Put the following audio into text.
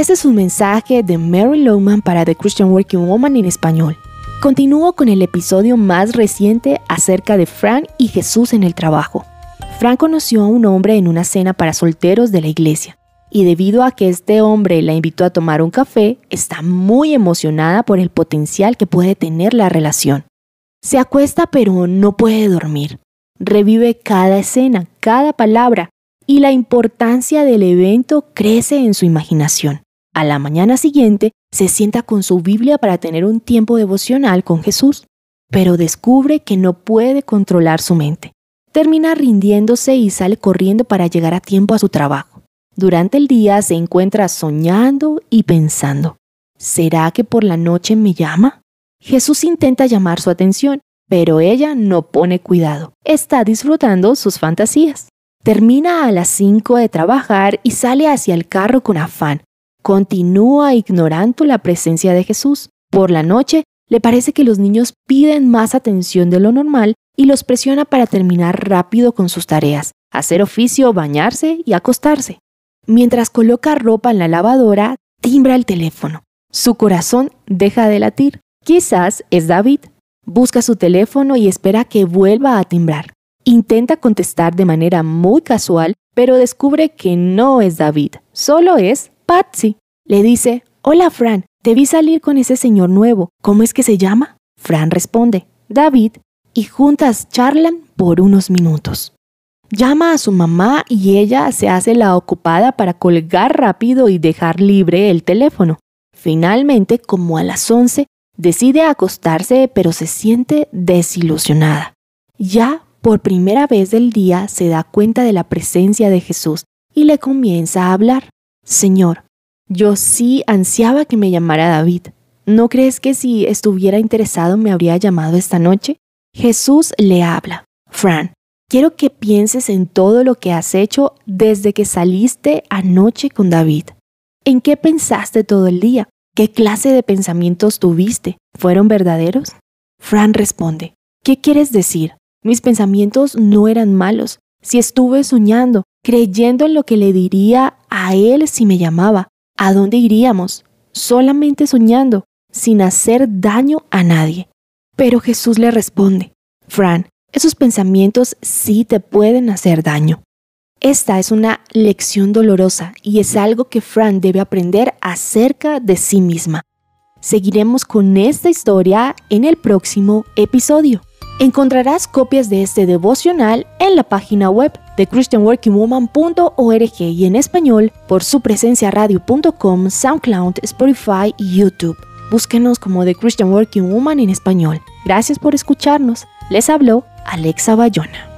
Este es un mensaje de Mary Lowman para The Christian Working Woman en español. Continúo con el episodio más reciente acerca de Fran y Jesús en el trabajo. Fran conoció a un hombre en una cena para solteros de la iglesia y debido a que este hombre la invitó a tomar un café, está muy emocionada por el potencial que puede tener la relación. Se acuesta pero no puede dormir. Revive cada escena, cada palabra, y la importancia del evento crece en su imaginación. A la mañana siguiente se sienta con su Biblia para tener un tiempo devocional con Jesús, pero descubre que no puede controlar su mente. Termina rindiéndose y sale corriendo para llegar a tiempo a su trabajo. Durante el día se encuentra soñando y pensando, ¿será que por la noche me llama? Jesús intenta llamar su atención, pero ella no pone cuidado. Está disfrutando sus fantasías. Termina a las 5 de trabajar y sale hacia el carro con afán. Continúa ignorando la presencia de Jesús. Por la noche, le parece que los niños piden más atención de lo normal y los presiona para terminar rápido con sus tareas, hacer oficio, bañarse y acostarse. Mientras coloca ropa en la lavadora, timbra el teléfono. Su corazón deja de latir. Quizás es David. Busca su teléfono y espera que vuelva a timbrar. Intenta contestar de manera muy casual, pero descubre que no es David, solo es Patsy. Le dice, Hola Fran, vi salir con ese señor nuevo. ¿Cómo es que se llama? Fran responde, David, y juntas charlan por unos minutos. Llama a su mamá y ella se hace la ocupada para colgar rápido y dejar libre el teléfono. Finalmente, como a las 11, decide acostarse pero se siente desilusionada. Ya por primera vez del día se da cuenta de la presencia de Jesús y le comienza a hablar. Señor, yo sí ansiaba que me llamara David. ¿No crees que si estuviera interesado me habría llamado esta noche? Jesús le habla. Fran, quiero que pienses en todo lo que has hecho desde que saliste anoche con David. ¿En qué pensaste todo el día? ¿Qué clase de pensamientos tuviste? ¿Fueron verdaderos? Fran responde, ¿qué quieres decir? Mis pensamientos no eran malos. Si estuve soñando, creyendo en lo que le diría a él si me llamaba, ¿a dónde iríamos? Solamente soñando, sin hacer daño a nadie. Pero Jesús le responde, Fran, esos pensamientos sí te pueden hacer daño. Esta es una lección dolorosa y es algo que Fran debe aprender acerca de sí misma. Seguiremos con esta historia en el próximo episodio. Encontrarás copias de este devocional en la página web de christianworkingwoman.org y en español por su presencia radio.com, SoundCloud, Spotify y YouTube. Búsquenos como The Christian Working Woman en español. Gracias por escucharnos. Les habló Alexa Bayona.